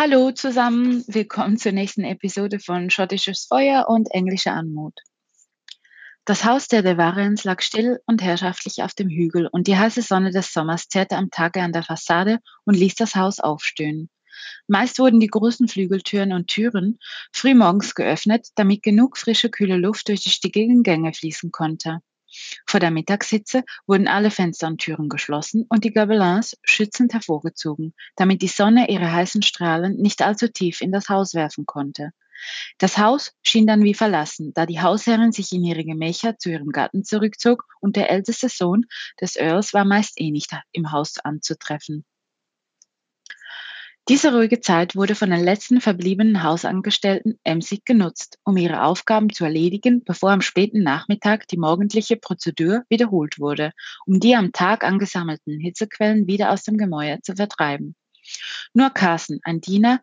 Hallo zusammen, willkommen zur nächsten Episode von Schottisches Feuer und englischer Anmut. Das Haus der De Varens lag still und herrschaftlich auf dem Hügel und die heiße Sonne des Sommers zerrte am Tage an der Fassade und ließ das Haus aufstöhnen. Meist wurden die großen Flügeltüren und Türen frühmorgens geöffnet, damit genug frische, kühle Luft durch die stickigen Gänge fließen konnte. Vor der Mittagshitze wurden alle Fenster und Türen geschlossen und die Gobelins schützend hervorgezogen, damit die Sonne ihre heißen Strahlen nicht allzu tief in das Haus werfen konnte. Das Haus schien dann wie verlassen, da die Hausherrin sich in ihre Gemächer zu ihrem Gatten zurückzog und der älteste Sohn des Earls war meist eh nicht im Haus anzutreffen. Diese ruhige Zeit wurde von den letzten verbliebenen Hausangestellten emsig genutzt, um ihre Aufgaben zu erledigen, bevor am späten Nachmittag die morgendliche Prozedur wiederholt wurde, um die am Tag angesammelten Hitzequellen wieder aus dem Gemäuer zu vertreiben. Nur Carson, ein Diener,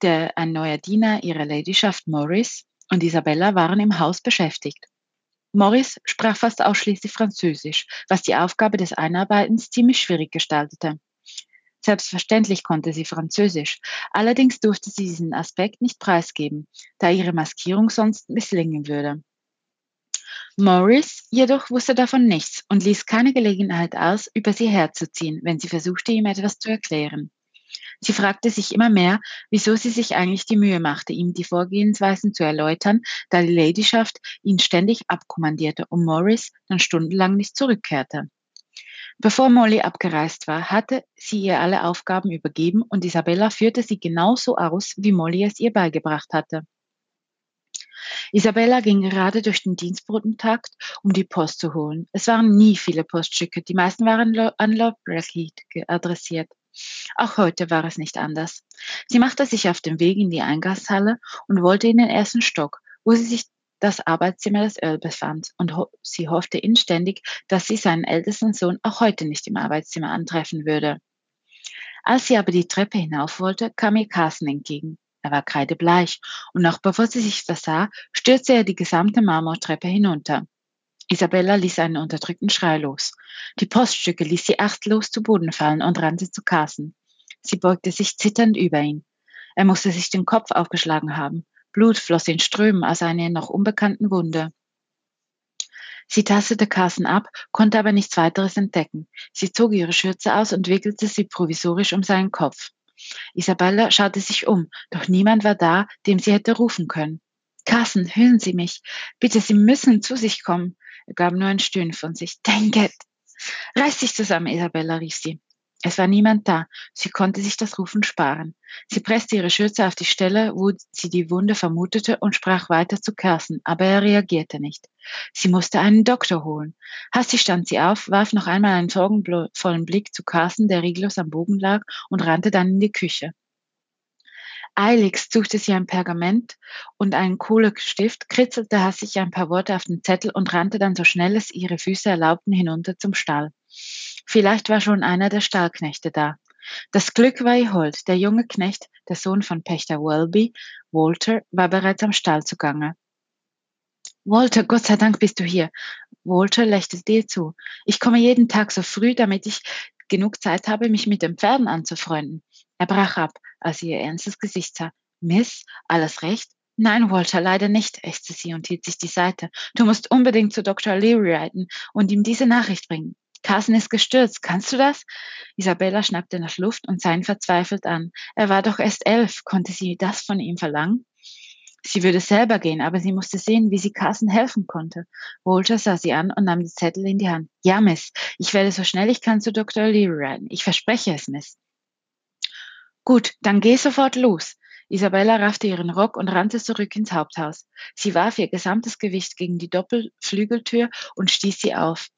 der, ein neuer Diener ihrer Ladyschaft Morris und Isabella waren im Haus beschäftigt. Morris sprach fast ausschließlich Französisch, was die Aufgabe des Einarbeitens ziemlich schwierig gestaltete. Selbstverständlich konnte sie Französisch, allerdings durfte sie diesen Aspekt nicht preisgeben, da ihre Maskierung sonst misslingen würde. Morris jedoch wusste davon nichts und ließ keine Gelegenheit aus, über sie herzuziehen, wenn sie versuchte, ihm etwas zu erklären. Sie fragte sich immer mehr, wieso sie sich eigentlich die Mühe machte, ihm die Vorgehensweisen zu erläutern, da die Ladyschaft ihn ständig abkommandierte und Morris dann stundenlang nicht zurückkehrte. Bevor Molly abgereist war, hatte sie ihr alle Aufgaben übergeben und Isabella führte sie genauso aus, wie Molly es ihr beigebracht hatte. Isabella ging gerade durch den Dienstbotentakt, um die Post zu holen. Es waren nie viele Poststücke, die meisten waren an Lord Blackheath adressiert. Auch heute war es nicht anders. Sie machte sich auf den Weg in die Eingangshalle und wollte in den ersten Stock, wo sie sich das Arbeitszimmer des Earl befand, und ho sie hoffte inständig, dass sie seinen ältesten Sohn auch heute nicht im Arbeitszimmer antreffen würde. Als sie aber die Treppe hinauf wollte, kam ihr Carson entgegen. Er war kreidebleich, und noch bevor sie sich versah, stürzte er die gesamte Marmortreppe hinunter. Isabella ließ einen unterdrückten Schrei los. Die Poststücke ließ sie achtlos zu Boden fallen und rannte zu Carson. Sie beugte sich zitternd über ihn. Er musste sich den Kopf aufgeschlagen haben. Blut floss in Strömen aus einer noch unbekannten Wunde. Sie tastete Carson ab, konnte aber nichts weiteres entdecken. Sie zog ihre Schürze aus und wickelte sie provisorisch um seinen Kopf. Isabella schaute sich um, doch niemand war da, dem sie hätte rufen können. Carson, hören Sie mich. Bitte, Sie müssen zu sich kommen. Er gab nur ein Stöhnen von sich. Dang it! Reiß dich zusammen, Isabella, rief sie. Es war niemand da. Sie konnte sich das Rufen sparen. Sie presste ihre Schürze auf die Stelle, wo sie die Wunde vermutete und sprach weiter zu Carson, aber er reagierte nicht. Sie musste einen Doktor holen. Hastig stand sie auf, warf noch einmal einen sorgenvollen Blick zu Carson, der reglos am Bogen lag, und rannte dann in die Küche. Eiligst suchte sie ein Pergament und einen Kohlestift, kritzelte hastig ein paar Worte auf den Zettel und rannte dann so schnell es ihre Füße erlaubten hinunter zum Stall. Vielleicht war schon einer der Stallknechte da. Das Glück war ihr hold. Der junge Knecht, der Sohn von Pächter Welby, Walter, war bereits am Stall zugange. Walter, Gott sei Dank bist du hier. Walter lächelte ihr zu. Ich komme jeden Tag so früh, damit ich genug Zeit habe, mich mit den Pferden anzufreunden. Er brach ab, als sie ihr ernstes Gesicht sah. Miss, alles recht? Nein, Walter, leider nicht, ächzte sie und hielt sich die Seite. Du musst unbedingt zu Dr. Leary reiten und ihm diese Nachricht bringen. Carson ist gestürzt. Kannst du das? Isabella schnappte nach Luft und sah ihn verzweifelt an. Er war doch erst elf. Konnte sie das von ihm verlangen? Sie würde selber gehen, aber sie musste sehen, wie sie Carson helfen konnte. Walter sah sie an und nahm die Zettel in die Hand. Ja, Miss, ich werde so schnell ich kann zu Dr. Leary reiten. Ich verspreche es, Miss. Gut, dann geh sofort los. Isabella raffte ihren Rock und rannte zurück ins Haupthaus. Sie warf ihr gesamtes Gewicht gegen die Doppelflügeltür und stieß sie auf.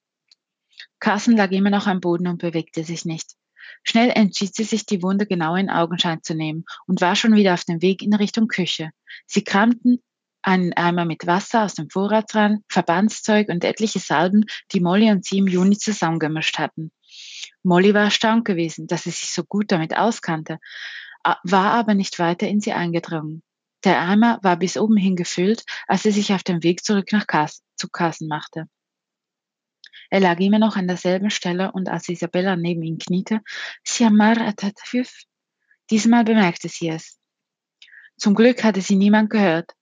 Carson lag immer noch am Boden und bewegte sich nicht. Schnell entschied sie sich, die Wunde genau in Augenschein zu nehmen und war schon wieder auf dem Weg in Richtung Küche. Sie kramten einen Eimer mit Wasser aus dem Vorratsraum, Verbandszeug und etliche Salben, die Molly und sie im Juni zusammengemischt hatten. Molly war erstaunt gewesen, dass sie sich so gut damit auskannte, war aber nicht weiter in sie eingedrungen. Der Eimer war bis oben hin gefüllt, als sie sich auf den Weg zurück nach Kas zu Kassen machte. Er lag immer noch an derselben Stelle und als Isabella neben ihm kniete, Siamar atatfif, Diesmal bemerkte sie es. Zum Glück hatte sie niemand gehört.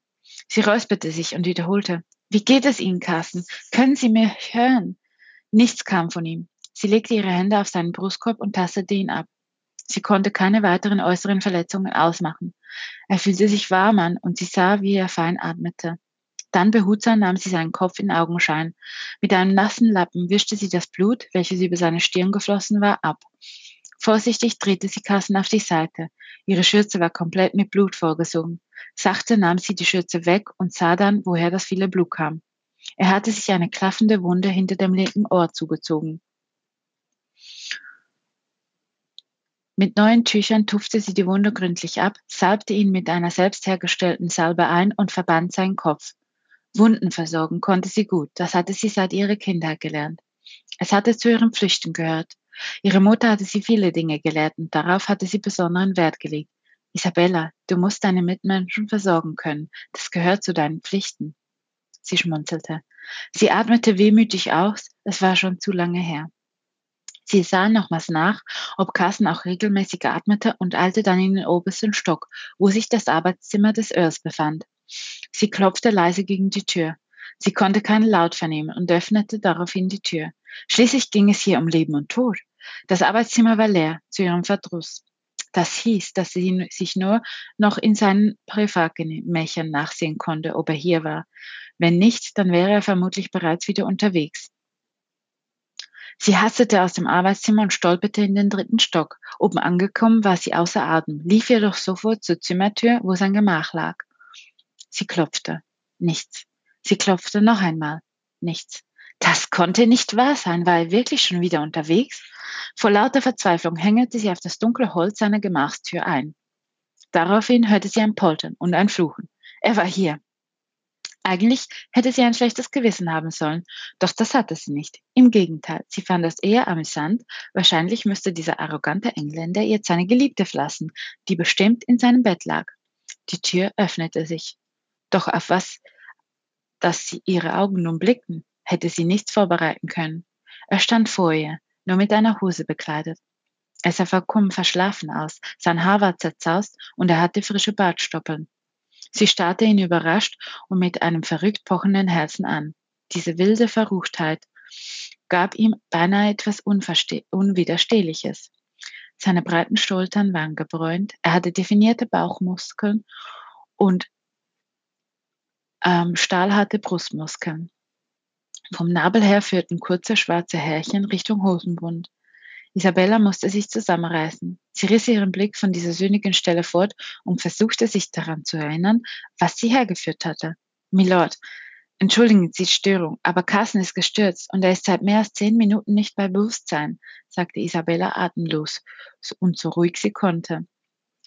Sie räusperte sich und wiederholte, wie geht es Ihnen, Carsten? Können Sie mir hören? Nichts kam von ihm. Sie legte ihre Hände auf seinen Brustkorb und tastete ihn ab. Sie konnte keine weiteren äußeren Verletzungen ausmachen. Er fühlte sich warm an und sie sah, wie er fein atmete. Dann behutsam nahm sie seinen Kopf in Augenschein. Mit einem nassen Lappen wischte sie das Blut, welches über seine Stirn geflossen war, ab. Vorsichtig drehte sie Carsten auf die Seite. Ihre Schürze war komplett mit Blut vorgesungen. Sachte nahm sie die Schürze weg und sah dann, woher das viele Blut kam. Er hatte sich eine klaffende Wunde hinter dem linken Ohr zugezogen. Mit neuen Tüchern tupfte sie die Wunde gründlich ab, salbte ihn mit einer selbst hergestellten Salbe ein und verband seinen Kopf. Wunden versorgen konnte sie gut, das hatte sie seit ihrer Kindheit gelernt. Es hatte zu ihren Pflichten gehört. Ihre Mutter hatte sie viele Dinge gelehrt und darauf hatte sie besonderen Wert gelegt. Isabella, du musst deine Mitmenschen versorgen können. Das gehört zu deinen Pflichten. Sie schmunzelte. Sie atmete wehmütig aus. Es war schon zu lange her. Sie sah nochmals nach, ob Carsten auch regelmäßig atmete und eilte dann in den obersten Stock, wo sich das Arbeitszimmer des Earls befand. Sie klopfte leise gegen die Tür. Sie konnte keinen Laut vernehmen und öffnete daraufhin die Tür. Schließlich ging es hier um Leben und Tod. Das Arbeitszimmer war leer, zu ihrem Verdruss. Das hieß, dass sie sich nur noch in seinen Privatgemächern nachsehen konnte, ob er hier war. Wenn nicht, dann wäre er vermutlich bereits wieder unterwegs. Sie hastete aus dem Arbeitszimmer und stolperte in den dritten Stock. Oben angekommen war sie außer Atem, lief jedoch sofort zur Zimmertür, wo sein Gemach lag. Sie klopfte. Nichts. Sie klopfte noch einmal. Nichts. Das konnte nicht wahr sein. War er wirklich schon wieder unterwegs? Vor lauter Verzweiflung hängete sie auf das dunkle Holz seiner Gemachstür ein. Daraufhin hörte sie ein Poltern und ein Fluchen. Er war hier. Eigentlich hätte sie ein schlechtes Gewissen haben sollen, doch das hatte sie nicht. Im Gegenteil, sie fand es eher amüsant. Wahrscheinlich müsste dieser arrogante Engländer jetzt seine Geliebte verlassen, die bestimmt in seinem Bett lag. Die Tür öffnete sich. Doch auf was, dass sie ihre Augen nun blickten, hätte sie nichts vorbereiten können. Er stand vor ihr, nur mit einer Hose bekleidet. Er sah vollkommen verschlafen aus, sein Haar war zerzaust und er hatte frische Bartstoppeln. Sie starrte ihn überrascht und mit einem verrückt pochenden Herzen an. Diese wilde Verruchtheit gab ihm beinahe etwas Unwiderstehliches. Seine breiten Schultern waren gebräunt, er hatte definierte Bauchmuskeln und ähm, stahlharte Brustmuskeln. Vom Nabel her führten kurze schwarze Härchen Richtung Hosenbund. Isabella musste sich zusammenreißen. Sie riss ihren Blick von dieser söhnigen Stelle fort und versuchte sich daran zu erinnern, was sie hergeführt hatte. Milord, entschuldigen Sie die Störung, aber Carsten ist gestürzt und er ist seit mehr als zehn Minuten nicht bei Bewusstsein, sagte Isabella atemlos und so ruhig sie konnte.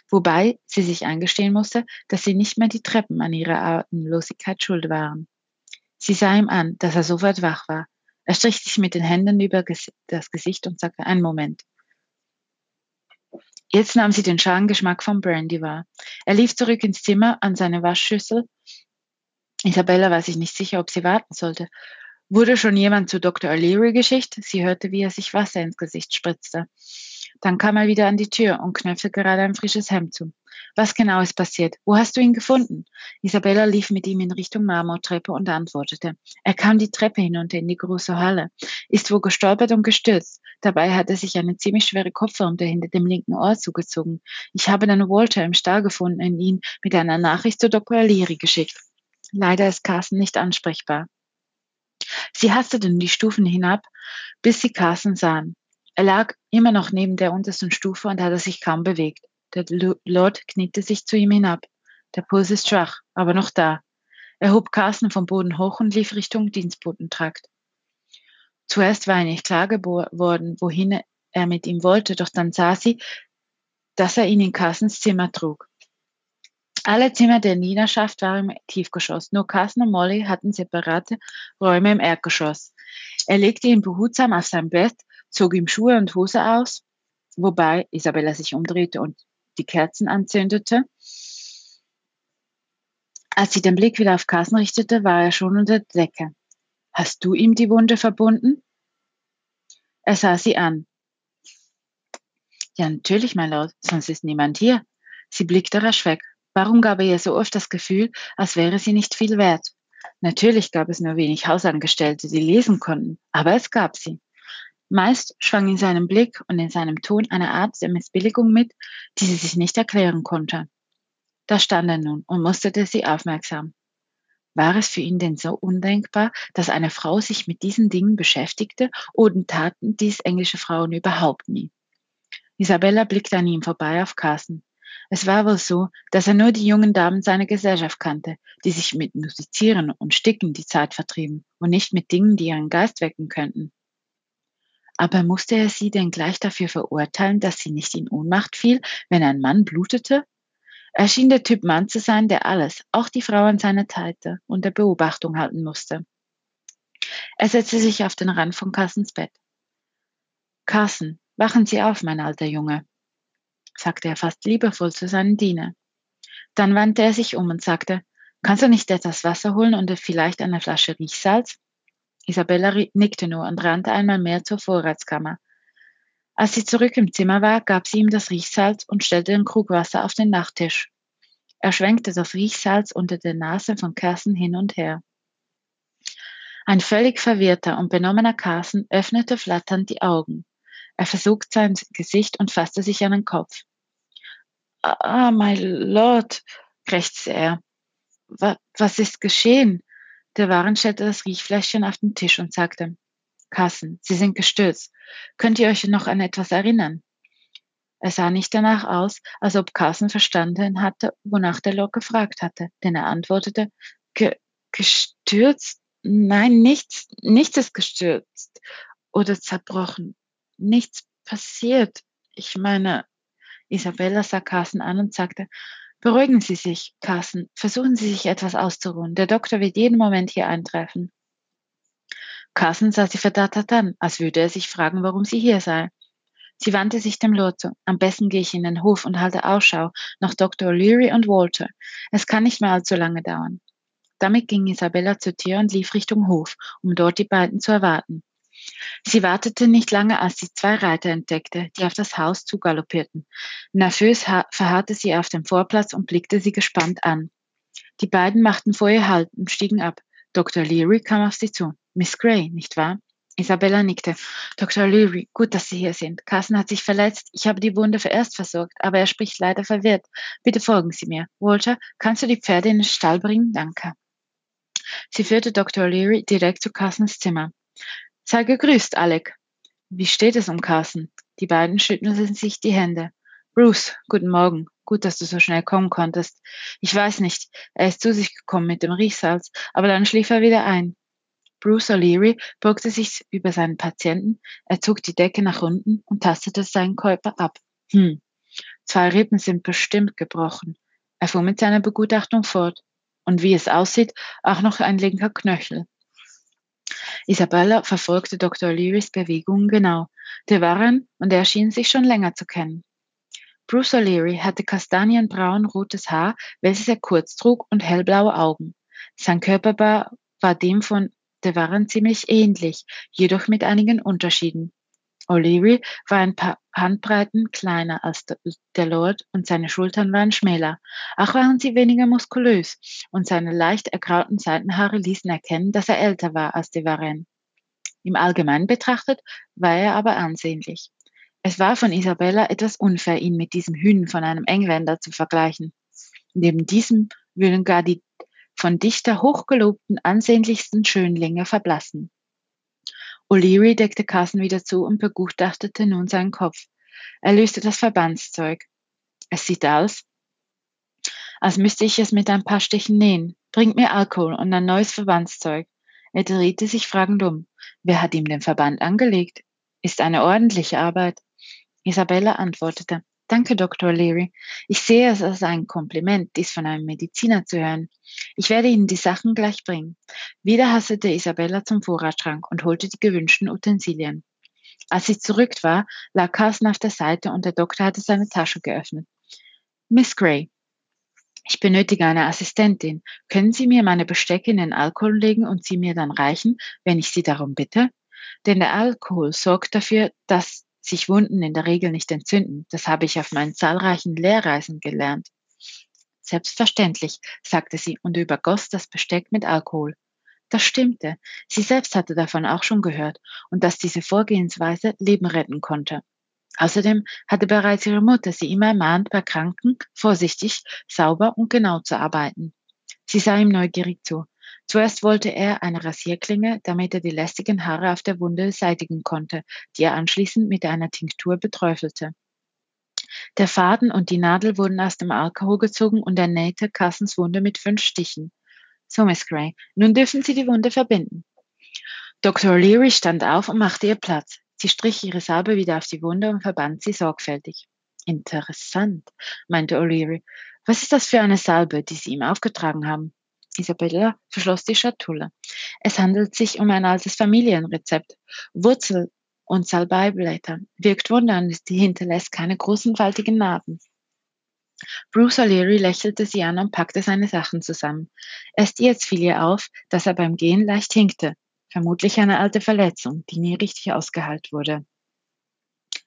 Wobei sie sich eingestehen musste, dass sie nicht mehr die Treppen an ihrer Atemlosigkeit schuld waren. Sie sah ihm an, dass er sofort wach war. Er strich sich mit den Händen über das Gesicht und sagte, einen Moment. Jetzt nahm sie den scharfen Geschmack vom Brandy wahr. Er lief zurück ins Zimmer an seine Waschschüssel. Isabella war sich nicht sicher, ob sie warten sollte. Wurde schon jemand zu Dr. O'Leary geschickt? Sie hörte, wie er sich Wasser ins Gesicht spritzte. Dann kam er wieder an die Tür und knöpfte gerade ein frisches Hemd zu. Was genau ist passiert? Wo hast du ihn gefunden? Isabella lief mit ihm in Richtung Marmortreppe und antwortete. Er kam die Treppe hinunter in die große Halle, ist wohl gestolpert und gestürzt. Dabei hat er sich eine ziemlich schwere Kopfwunde hinter dem linken Ohr zugezogen. Ich habe dann Walter im Stall gefunden und ihn mit einer Nachricht zu Dr. Leary geschickt. Leider ist Carsten nicht ansprechbar. Sie hasteten die Stufen hinab, bis sie Carsten sahen. Er lag immer noch neben der untersten Stufe und hatte sich kaum bewegt. Der Lord kniete sich zu ihm hinab. Der Puls ist schwach, aber noch da. Er hob Carsten vom Boden hoch und lief Richtung Dienstbotentrakt. Zuerst war ihr nicht klar geworden, wohin er mit ihm wollte, doch dann sah sie, dass er ihn in Carstens Zimmer trug. Alle Zimmer der Dienerschaft waren im Tiefgeschoss, nur Carsten und Molly hatten separate Räume im Erdgeschoss. Er legte ihn behutsam auf sein Bett, zog ihm Schuhe und Hose aus, wobei Isabella sich umdrehte und die Kerzen anzündete. Als sie den Blick wieder auf Carsten richtete, war er schon unter der Decke. Hast du ihm die Wunde verbunden? Er sah sie an. Ja, natürlich, mein Lord, sonst ist niemand hier. Sie blickte rasch weg. Warum gab er ihr so oft das Gefühl, als wäre sie nicht viel wert? Natürlich gab es nur wenig Hausangestellte, die lesen konnten, aber es gab sie. Meist schwang in seinem Blick und in seinem Ton eine Art der Missbilligung mit, die sie sich nicht erklären konnte. Da stand er nun und musterte sie aufmerksam. War es für ihn denn so undenkbar, dass eine Frau sich mit diesen Dingen beschäftigte oder taten dies englische Frauen überhaupt nie? Isabella blickte an ihm vorbei auf Carsten. Es war wohl so, dass er nur die jungen Damen seiner Gesellschaft kannte, die sich mit Musizieren und Sticken die Zeit vertrieben und nicht mit Dingen, die ihren Geist wecken könnten. Aber musste er sie denn gleich dafür verurteilen, dass sie nicht in Ohnmacht fiel, wenn ein Mann blutete? Er schien der Typ Mann zu sein, der alles, auch die Frau an seiner Seite, unter Beobachtung halten musste. Er setzte sich auf den Rand von Carsons Bett. Carson, wachen Sie auf, mein alter Junge sagte er fast liebevoll zu seinem Diener. Dann wandte er sich um und sagte, Kannst du nicht etwas Wasser holen und vielleicht eine Flasche Riechsalz? Isabella nickte nur und rannte einmal mehr zur Vorratskammer. Als sie zurück im Zimmer war, gab sie ihm das Riechsalz und stellte den Krug Wasser auf den Nachttisch. Er schwenkte das Riechsalz unter der Nase von Carson hin und her. Ein völlig verwirrter und benommener Carson öffnete flatternd die Augen. Er versog sein Gesicht und fasste sich an den Kopf. Ah, my Lord, krächzte er. Was ist geschehen? Der Waren stellte das Riechfläschchen auf den Tisch und sagte, Carson, Sie sind gestürzt. Könnt ihr euch noch an etwas erinnern? Er sah nicht danach aus, als ob Carson verstanden hatte, wonach der Lord gefragt hatte, denn er antwortete, Ge gestürzt? Nein, nichts, nichts ist gestürzt oder zerbrochen nichts passiert. Ich meine, Isabella sah Carsten an und sagte, Beruhigen Sie sich, Carsten. Versuchen Sie sich etwas auszuruhen. Der Doktor wird jeden Moment hier eintreffen. Carsten sah sie verdattert an, als würde er sich fragen, warum sie hier sei. Sie wandte sich dem Lord zu. Am besten gehe ich in den Hof und halte Ausschau nach Dr. O'Leary und Walter. Es kann nicht mehr allzu lange dauern. Damit ging Isabella zur Tür und lief Richtung Hof, um dort die beiden zu erwarten. Sie wartete nicht lange, als sie zwei Reiter entdeckte, die auf das Haus zugaloppierten. Nervös verharrte sie auf dem Vorplatz und blickte sie gespannt an. Die beiden machten vor ihr Halt und stiegen ab. Dr. Leary kam auf sie zu. Miss Gray, nicht wahr? Isabella nickte. Dr. Leary, gut, dass Sie hier sind. Carson hat sich verletzt. Ich habe die Wunde erst versorgt, aber er spricht leider verwirrt. Bitte folgen Sie mir. Walter, kannst du die Pferde in den Stall bringen? Danke. Sie führte Dr. Leary direkt zu Carsons Zimmer. Sei gegrüßt, Alec. Wie steht es um Carson? Die beiden schüttelten sich die Hände. Bruce, guten Morgen. Gut, dass du so schnell kommen konntest. Ich weiß nicht, er ist zu sich gekommen mit dem Riechsalz, aber dann schlief er wieder ein. Bruce O'Leary beugte sich über seinen Patienten, er zog die Decke nach unten und tastete seinen Körper ab. Hm, zwei Rippen sind bestimmt gebrochen. Er fuhr mit seiner Begutachtung fort. Und wie es aussieht, auch noch ein linker Knöchel. Isabella verfolgte Dr. O'Learys Bewegungen genau. Der waren und er schien sich schon länger zu kennen. Bruce O'Leary hatte kastanienbraun-rotes Haar, welches er kurz trug, und hellblaue Augen. Sein Körperbau war dem von der Waren ziemlich ähnlich, jedoch mit einigen Unterschieden. O'Leary war ein paar Handbreiten kleiner als der Lord und seine Schultern waren schmäler. Auch waren sie weniger muskulös und seine leicht ergrauten Seitenhaare ließen erkennen, dass er älter war als die Varenne. Im Allgemeinen betrachtet war er aber ansehnlich. Es war von Isabella etwas unfair, ihn mit diesem Hühn von einem Engländer zu vergleichen. Neben diesem würden gar die von Dichter hochgelobten ansehnlichsten Schönlinge verblassen. O'Leary deckte Carson wieder zu und begutachtete nun seinen Kopf. Er löste das Verbandszeug. Es sieht aus, als müsste ich es mit ein paar Stichen nähen. Bringt mir Alkohol und ein neues Verbandszeug. Er drehte sich fragend um. Wer hat ihm den Verband angelegt? Ist eine ordentliche Arbeit. Isabella antwortete. Danke, Dr. Leary. Ich sehe es als ein Kompliment, dies von einem Mediziner zu hören. Ich werde Ihnen die Sachen gleich bringen. Wieder hastete Isabella zum Vorratsschrank und holte die gewünschten Utensilien. Als sie zurück war, lag Carson auf der Seite und der Doktor hatte seine Tasche geöffnet. Miss Gray, ich benötige eine Assistentin. Können Sie mir meine Bestecke in den Alkohol legen und sie mir dann reichen, wenn ich Sie darum bitte? Denn der Alkohol sorgt dafür, dass sich Wunden in der Regel nicht entzünden. Das habe ich auf meinen zahlreichen Lehrreisen gelernt. Selbstverständlich, sagte sie und übergoss das Besteck mit Alkohol. Das stimmte. Sie selbst hatte davon auch schon gehört und dass diese Vorgehensweise Leben retten konnte. Außerdem hatte bereits ihre Mutter sie immer ermahnt, bei Kranken vorsichtig, sauber und genau zu arbeiten. Sie sah ihm neugierig zu. Zuerst wollte er eine Rasierklinge, damit er die lästigen Haare auf der Wunde beseitigen konnte, die er anschließend mit einer Tinktur beträufelte. Der Faden und die Nadel wurden aus dem Alkohol gezogen und er nähte Cassens Wunde mit fünf Stichen. So, Miss Gray, nun dürfen Sie die Wunde verbinden. Dr. O'Leary stand auf und machte ihr Platz. Sie strich ihre Salbe wieder auf die Wunde und verband sie sorgfältig. Interessant, meinte O'Leary. Was ist das für eine Salbe, die Sie ihm aufgetragen haben? Isabella verschloss die Schatulle. Es handelt sich um ein altes Familienrezept. Wurzel und Salbeiblätter. Wirkt Wunder und hinterlässt keine großen, faltigen Narben. Bruce O'Leary lächelte sie an und packte seine Sachen zusammen. Erst jetzt fiel ihr auf, dass er beim Gehen leicht hinkte. Vermutlich eine alte Verletzung, die nie richtig ausgeheilt wurde.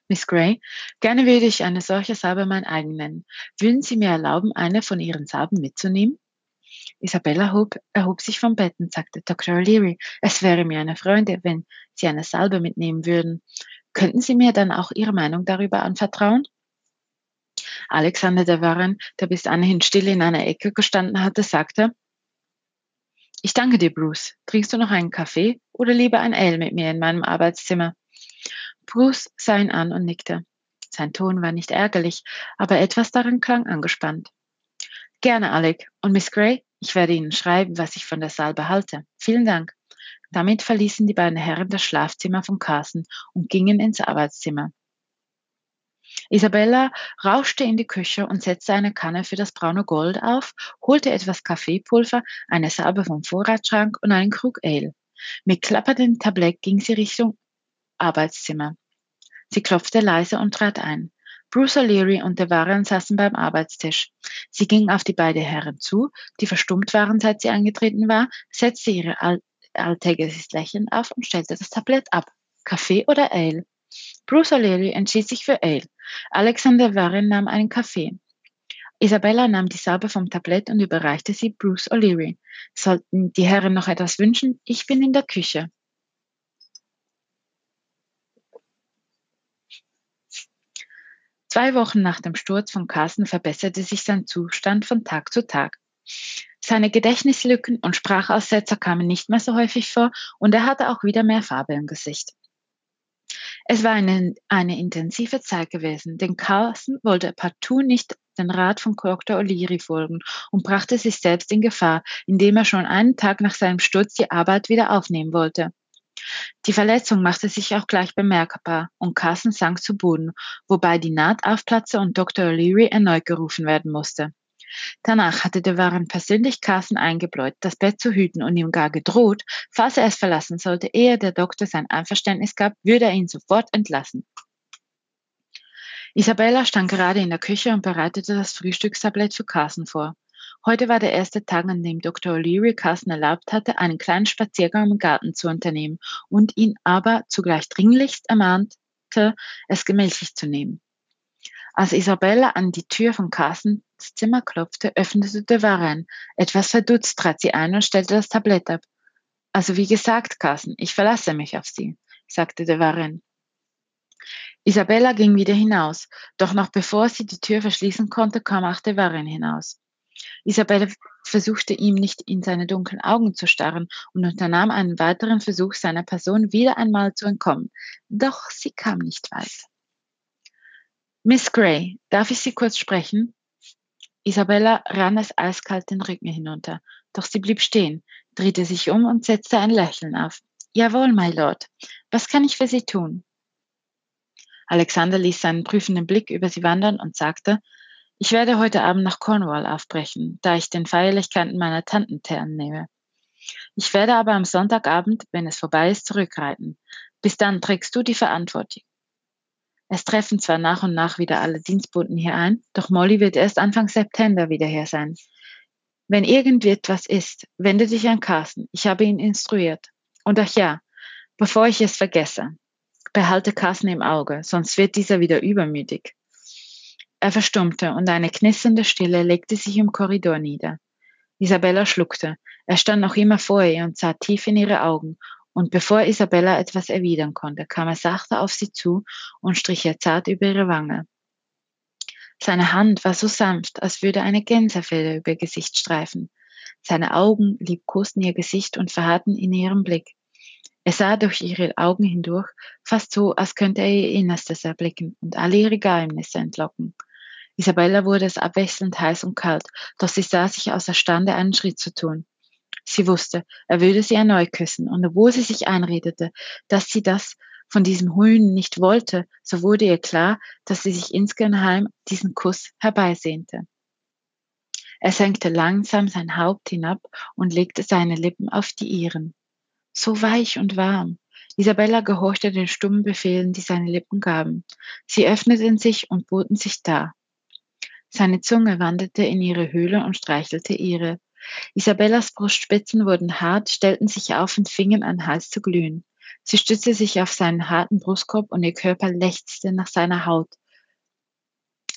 Miss Gray, gerne würde ich eine solche Salbe mein eigen nennen. Würden Sie mir erlauben, eine von Ihren Salben mitzunehmen? Isabella hob, erhob sich vom Bett und sagte, Dr. O'Leary, es wäre mir eine Freude, wenn Sie eine Salbe mitnehmen würden. Könnten Sie mir dann auch Ihre Meinung darüber anvertrauen? Alexander de Warren, der bis anhin still in einer Ecke gestanden hatte, sagte, ich danke dir, Bruce. Trinkst du noch einen Kaffee oder lieber ein Ale mit mir in meinem Arbeitszimmer? Bruce sah ihn an und nickte. Sein Ton war nicht ärgerlich, aber etwas darin klang angespannt. Gerne, Alec. Und Miss Gray, ich werde Ihnen schreiben, was ich von der Salbe halte. Vielen Dank. Damit verließen die beiden Herren das Schlafzimmer von Carson und gingen ins Arbeitszimmer. Isabella rauschte in die Küche und setzte eine Kanne für das braune Gold auf, holte etwas Kaffeepulver, eine Salbe vom Vorratsschrank und einen Krug Ale. Mit klapperndem Tablett ging sie Richtung Arbeitszimmer. Sie klopfte leise und trat ein. Bruce O'Leary und der Warren saßen beim Arbeitstisch. Sie ging auf die beiden Herren zu, die verstummt waren, seit sie eingetreten war, setzte all alltägliches Lächeln auf und stellte das Tablett ab. Kaffee oder Ale? Bruce O'Leary entschied sich für Ale. Alexander Warren nahm einen Kaffee. Isabella nahm die Salbe vom Tablett und überreichte sie Bruce O'Leary. Sollten die Herren noch etwas wünschen? Ich bin in der Küche. Zwei Wochen nach dem Sturz von Carsten verbesserte sich sein Zustand von Tag zu Tag. Seine Gedächtnislücken und Sprachaussetzer kamen nicht mehr so häufig vor und er hatte auch wieder mehr Farbe im Gesicht. Es war eine, eine intensive Zeit gewesen, denn Carsten wollte partout nicht den Rat von Dr. O'Leary folgen und brachte sich selbst in Gefahr, indem er schon einen Tag nach seinem Sturz die Arbeit wieder aufnehmen wollte. Die Verletzung machte sich auch gleich bemerkbar und Carson sank zu Boden, wobei die Naht aufplatzte und Dr. O'Leary erneut gerufen werden musste. Danach hatte der Warren persönlich Carson eingebläut, das Bett zu hüten und ihm gar gedroht, falls er es verlassen sollte, ehe der Doktor sein Einverständnis gab, würde er ihn sofort entlassen. Isabella stand gerade in der Küche und bereitete das Frühstückstablett für Carson vor. Heute war der erste Tag, an dem Dr. O'Leary Carson erlaubt hatte, einen kleinen Spaziergang im Garten zu unternehmen und ihn aber zugleich dringlichst ermahnte, es gemächlich zu nehmen. Als Isabella an die Tür von Carsons Zimmer klopfte, öffnete de Varenne. Etwas verdutzt trat sie ein und stellte das Tablett ab. Also wie gesagt, Carson, ich verlasse mich auf Sie, sagte de Varenne. Isabella ging wieder hinaus, doch noch bevor sie die Tür verschließen konnte, kam auch de Varenne hinaus. Isabella versuchte ihm nicht in seine dunklen Augen zu starren und unternahm einen weiteren Versuch, seiner Person wieder einmal zu entkommen. Doch sie kam nicht weit. Miss Gray, darf ich Sie kurz sprechen? Isabella rann es eiskalt den Rücken hinunter, doch sie blieb stehen, drehte sich um und setzte ein Lächeln auf. Jawohl, my Lord. Was kann ich für Sie tun? Alexander ließ seinen prüfenden Blick über sie wandern und sagte, ich werde heute Abend nach Cornwall aufbrechen, da ich den Feierlichkeiten meiner Tanten teilnehme. Ich werde aber am Sonntagabend, wenn es vorbei ist, zurückreiten. Bis dann trägst du die Verantwortung. Es treffen zwar nach und nach wieder alle Dienstboten hier ein, doch Molly wird erst Anfang September wieder hier sein. Wenn irgendetwas ist, wende dich an Carsten. Ich habe ihn instruiert. Und ach ja, bevor ich es vergesse. Behalte Carsten im Auge, sonst wird dieser wieder übermütig. Er verstummte und eine knisternde Stille legte sich im Korridor nieder. Isabella schluckte. Er stand noch immer vor ihr und sah tief in ihre Augen, und bevor Isabella etwas erwidern konnte, kam er sachte auf sie zu und strich ihr zart über ihre Wange. Seine Hand war so sanft, als würde eine Gänsefeder über ihr Gesicht streifen. Seine Augen liebkosten ihr Gesicht und verharrten in ihrem Blick. Er sah durch ihre Augen hindurch, fast so, als könnte er ihr Innerstes erblicken und alle ihre Geheimnisse entlocken. Isabella wurde es abwechselnd heiß und kalt, doch sie sah sich außerstande, einen Schritt zu tun. Sie wusste, er würde sie erneut küssen, und obwohl sie sich einredete, dass sie das von diesem Huhn nicht wollte, so wurde ihr klar, dass sie sich insgeheim diesen Kuss herbeisehnte. Er senkte langsam sein Haupt hinab und legte seine Lippen auf die ihren. So weich und warm. Isabella gehorchte den stummen Befehlen, die seine Lippen gaben. Sie öffneten sich und boten sich dar. Seine Zunge wanderte in ihre Höhle und streichelte ihre. Isabellas Brustspitzen wurden hart, stellten sich auf und fingen an Hals zu glühen. Sie stützte sich auf seinen harten Brustkorb und ihr Körper lechzte nach seiner Haut.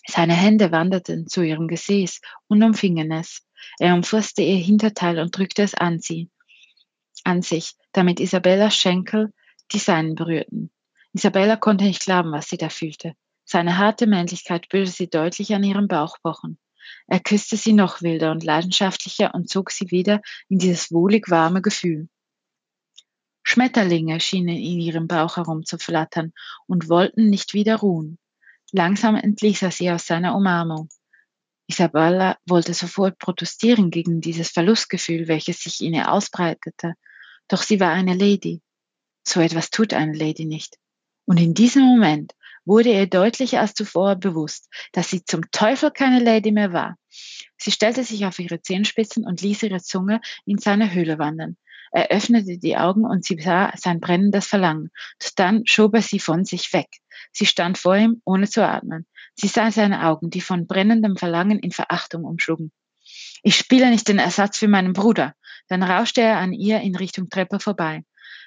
Seine Hände wanderten zu ihrem Gesäß und umfingen es. Er umfasste ihr Hinterteil und drückte es an sie, an sich, damit Isabellas Schenkel die seinen berührten. Isabella konnte nicht glauben, was sie da fühlte. Seine harte Männlichkeit spürte sie deutlich an ihrem Bauch pochen. Er küsste sie noch wilder und leidenschaftlicher und zog sie wieder in dieses wohlig warme Gefühl. Schmetterlinge schienen in ihrem Bauch herumzuflattern und wollten nicht wieder ruhen. Langsam entließ er sie aus seiner Umarmung. Isabella wollte sofort protestieren gegen dieses Verlustgefühl, welches sich in ihr ausbreitete. Doch sie war eine Lady. So etwas tut eine Lady nicht. Und in diesem Moment wurde ihr deutlicher als zuvor bewusst, dass sie zum Teufel keine Lady mehr war. Sie stellte sich auf ihre Zehenspitzen und ließ ihre Zunge in seine Höhle wandern. Er öffnete die Augen und sie sah sein brennendes Verlangen. Dann schob er sie von sich weg. Sie stand vor ihm, ohne zu atmen. Sie sah seine Augen, die von brennendem Verlangen in Verachtung umschlugen. Ich spiele nicht den Ersatz für meinen Bruder. Dann rauschte er an ihr in Richtung Treppe vorbei.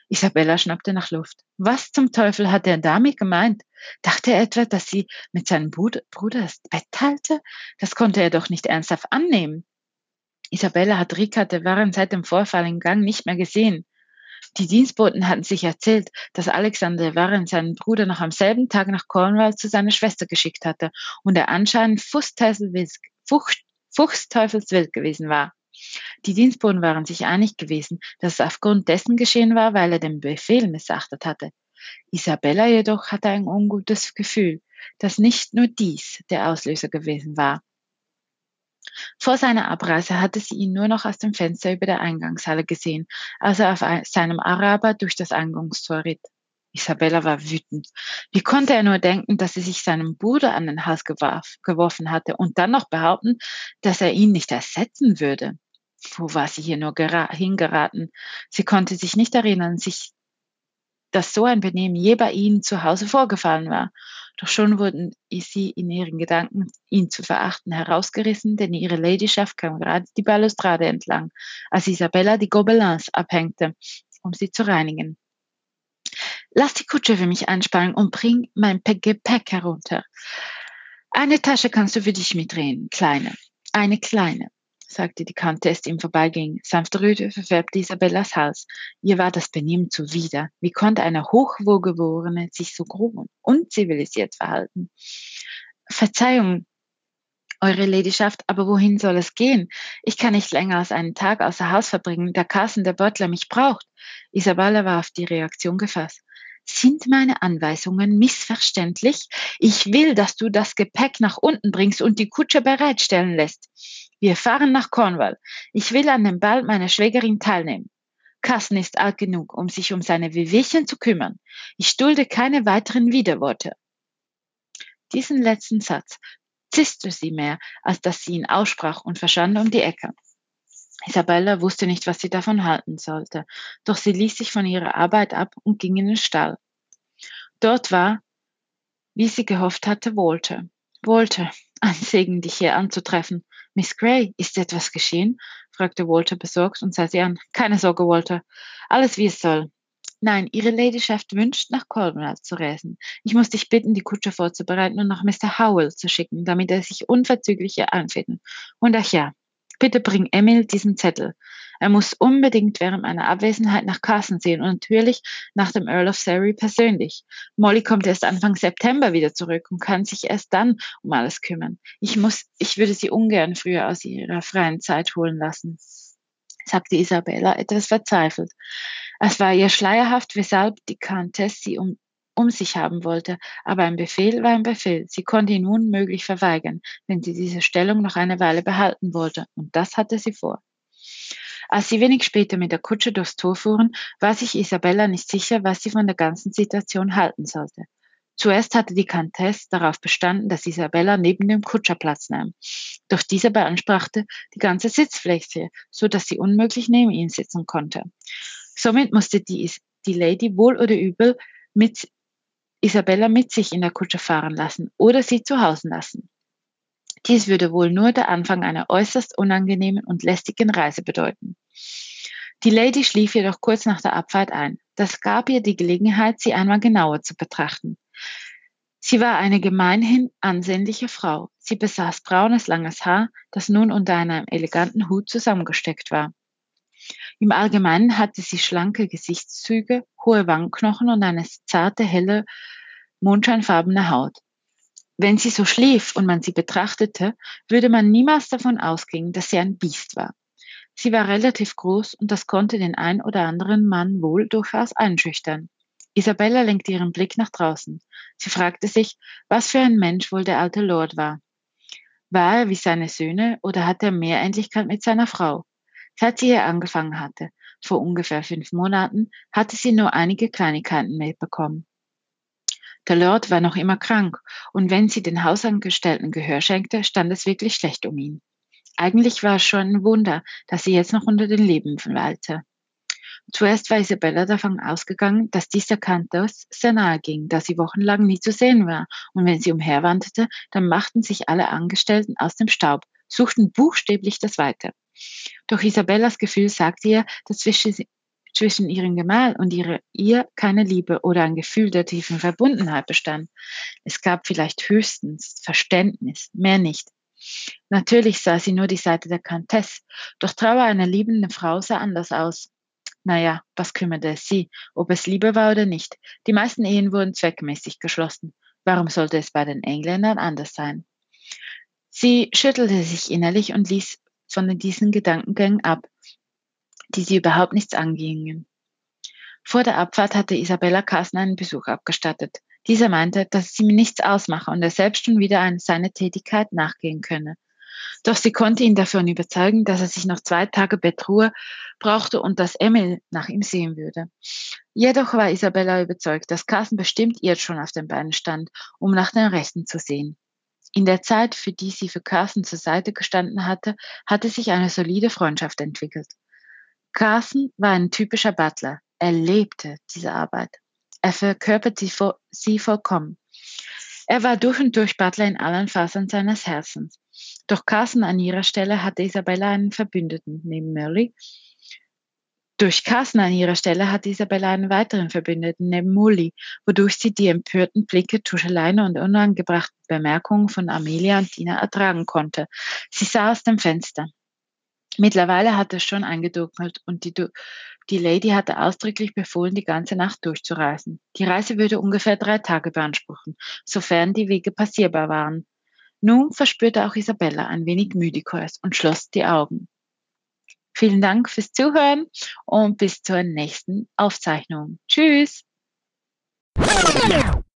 Isabella schnappte nach Luft. Was zum Teufel hat er damit gemeint? Dachte er etwa, dass sie mit seinem Bruder, das Bett teilte? Das konnte er doch nicht ernsthaft annehmen. Isabella hat Richard de Warren seit dem Vorfall im Gang nicht mehr gesehen. Die Dienstboten hatten sich erzählt, dass Alexander de Warren seinen Bruder noch am selben Tag nach Cornwall zu seiner Schwester geschickt hatte und er anscheinend fuchsteufelswild gewesen war. Die Dienstboten waren sich einig gewesen, dass es aufgrund dessen geschehen war, weil er den Befehl missachtet hatte. Isabella jedoch hatte ein ungutes Gefühl, dass nicht nur dies der Auslöser gewesen war. Vor seiner Abreise hatte sie ihn nur noch aus dem Fenster über der Eingangshalle gesehen, als er auf seinem Araber durch das Eingangstor ritt. Isabella war wütend. Wie konnte er nur denken, dass sie sich seinem Bruder an den Hals geworfen hatte und dann noch behaupten, dass er ihn nicht ersetzen würde? Wo war sie hier nur hingeraten? Sie konnte sich nicht erinnern, sich, dass so ein Benehmen je bei ihnen zu Hause vorgefallen war. Doch schon wurden sie in ihren Gedanken, ihn zu verachten, herausgerissen, denn ihre Ladyschaft kam gerade die Balustrade entlang, als Isabella die Gobelins abhängte, um sie zu reinigen. Lass die Kutsche für mich einspannen und bring mein Gepäck herunter. Eine Tasche kannst du für dich mitdrehen, kleine. Eine kleine sagte die Countess, die ihm vorbeiging. Sanfte Röte verfärbte Isabellas Hals. Ihr war das Benehmen zuwider. Wie konnte eine Hochwohlgeborene sich so grob und unzivilisiert verhalten? Verzeihung, eure Ladyschaft, aber wohin soll es gehen? Ich kann nicht länger als einen Tag außer Haus verbringen, da Carsten der Butler mich braucht. Isabella war auf die Reaktion gefasst. Sind meine Anweisungen missverständlich? Ich will, dass du das Gepäck nach unten bringst und die Kutsche bereitstellen lässt. Wir fahren nach Cornwall. Ich will an dem Ball meiner Schwägerin teilnehmen. Carsten ist alt genug, um sich um seine Wehwehchen zu kümmern. Ich dulde keine weiteren Widerworte. Diesen letzten Satz zisste sie mehr, als dass sie ihn aussprach und verschwand um die Ecke. Isabella wusste nicht, was sie davon halten sollte, doch sie ließ sich von ihrer Arbeit ab und ging in den Stall. Dort war, wie sie gehofft hatte, Walter. Walter, ein Segen, dich hier anzutreffen. Miss Gray, ist etwas geschehen? fragte Walter besorgt und sah sie an. Keine Sorge, Walter. Alles wie es soll. Nein, Ihre Ladyschaft wünscht, nach Cornwall zu reisen. Ich muss dich bitten, die Kutsche vorzubereiten und nach Mr. Howell zu schicken, damit er sich unverzüglich hier anfindet. Und ach ja, bitte bring Emil diesen Zettel. Er muss unbedingt während meiner Abwesenheit nach Carson sehen und natürlich nach dem Earl of Surrey persönlich. Molly kommt erst Anfang September wieder zurück und kann sich erst dann um alles kümmern. Ich muss, ich würde sie ungern früher aus ihrer freien Zeit holen lassen sagte Isabella etwas verzweifelt. Es war ihr schleierhaft, weshalb die Countess sie um, um sich haben wollte, aber ein Befehl war ein Befehl. Sie konnte ihn unmöglich verweigern, wenn sie diese Stellung noch eine Weile behalten wollte, und das hatte sie vor. Als sie wenig später mit der Kutsche durchs Tor fuhren, war sich Isabella nicht sicher, was sie von der ganzen Situation halten sollte. Zuerst hatte die Countess darauf bestanden, dass Isabella neben dem Kutscher Platz nahm. Doch dieser beanspruchte die ganze Sitzfläche, so dass sie unmöglich neben ihm sitzen konnte. Somit musste die, die Lady wohl oder übel mit Isabella mit sich in der Kutsche fahren lassen oder sie zu Hause lassen. Dies würde wohl nur der Anfang einer äußerst unangenehmen und lästigen Reise bedeuten. Die Lady schlief jedoch kurz nach der Abfahrt ein. Das gab ihr die Gelegenheit, sie einmal genauer zu betrachten. Sie war eine gemeinhin ansehnliche Frau. Sie besaß braunes, langes Haar, das nun unter einem eleganten Hut zusammengesteckt war. Im Allgemeinen hatte sie schlanke Gesichtszüge, hohe Wangenknochen und eine zarte, helle, mondscheinfarbene Haut. Wenn sie so schlief und man sie betrachtete, würde man niemals davon ausgehen, dass sie ein Biest war. Sie war relativ groß und das konnte den ein oder anderen Mann wohl durchaus einschüchtern. Isabella lenkte ihren Blick nach draußen. Sie fragte sich, was für ein Mensch wohl der alte Lord war. War er wie seine Söhne oder hatte er mehr Ähnlichkeit mit seiner Frau? Seit sie hier angefangen hatte, vor ungefähr fünf Monaten, hatte sie nur einige Kleinigkeiten mitbekommen. Der Lord war noch immer krank, und wenn sie den Hausangestellten Gehör schenkte, stand es wirklich schlecht um ihn. Eigentlich war es schon ein Wunder, dass sie jetzt noch unter den Leben weilte. Zuerst war Isabella davon ausgegangen, dass dieser Cantos sehr nahe ging, da sie wochenlang nie zu sehen war, und wenn sie umherwanderte, dann machten sich alle Angestellten aus dem Staub, suchten buchstäblich das Weite. Doch Isabellas Gefühl sagte ihr, dass zwischen, zwischen ihrem Gemahl und ihre, ihr keine Liebe oder ein Gefühl der tiefen Verbundenheit bestand. Es gab vielleicht höchstens Verständnis, mehr nicht. Natürlich sah sie nur die Seite der Countess, doch Trauer einer liebenden Frau sah anders aus. Naja, was kümmerte es sie, ob es Liebe war oder nicht? Die meisten Ehen wurden zweckmäßig geschlossen. Warum sollte es bei den Engländern anders sein? Sie schüttelte sich innerlich und ließ von diesen Gedankengängen ab, die sie überhaupt nichts angingen. Vor der Abfahrt hatte Isabella Carsten einen Besuch abgestattet. Dieser meinte, dass es ihm nichts ausmache und er selbst schon wieder an seine Tätigkeit nachgehen könne. Doch sie konnte ihn davon überzeugen, dass er sich noch zwei Tage Bettruhe brauchte und dass Emil nach ihm sehen würde. Jedoch war Isabella überzeugt, dass Carsten bestimmt jetzt schon auf den Beinen stand, um nach den Rechten zu sehen. In der Zeit, für die sie für Carsten zur Seite gestanden hatte, hatte sich eine solide Freundschaft entwickelt. Carsten war ein typischer Butler. Er lebte diese Arbeit. Er verkörpert sie, vor, sie vollkommen. Er war durch und durch Butler in allen Fasern seines Herzens. Doch Carson an ihrer Stelle hatte Isabella einen Verbündeten neben Merle. Durch Carson an ihrer Stelle hatte Isabella einen weiteren Verbündeten neben Molly, wodurch sie die empörten Blicke, Tuscheleien und unangebrachten Bemerkungen von Amelia und Dina ertragen konnte. Sie sah aus dem Fenster. Mittlerweile hatte es schon eingedunkelt und die, die Lady hatte ausdrücklich befohlen, die ganze Nacht durchzureisen. Die Reise würde ungefähr drei Tage beanspruchen, sofern die Wege passierbar waren. Nun verspürte auch Isabella ein wenig Müdigkeit und schloss die Augen. Vielen Dank fürs Zuhören und bis zur nächsten Aufzeichnung. Tschüss!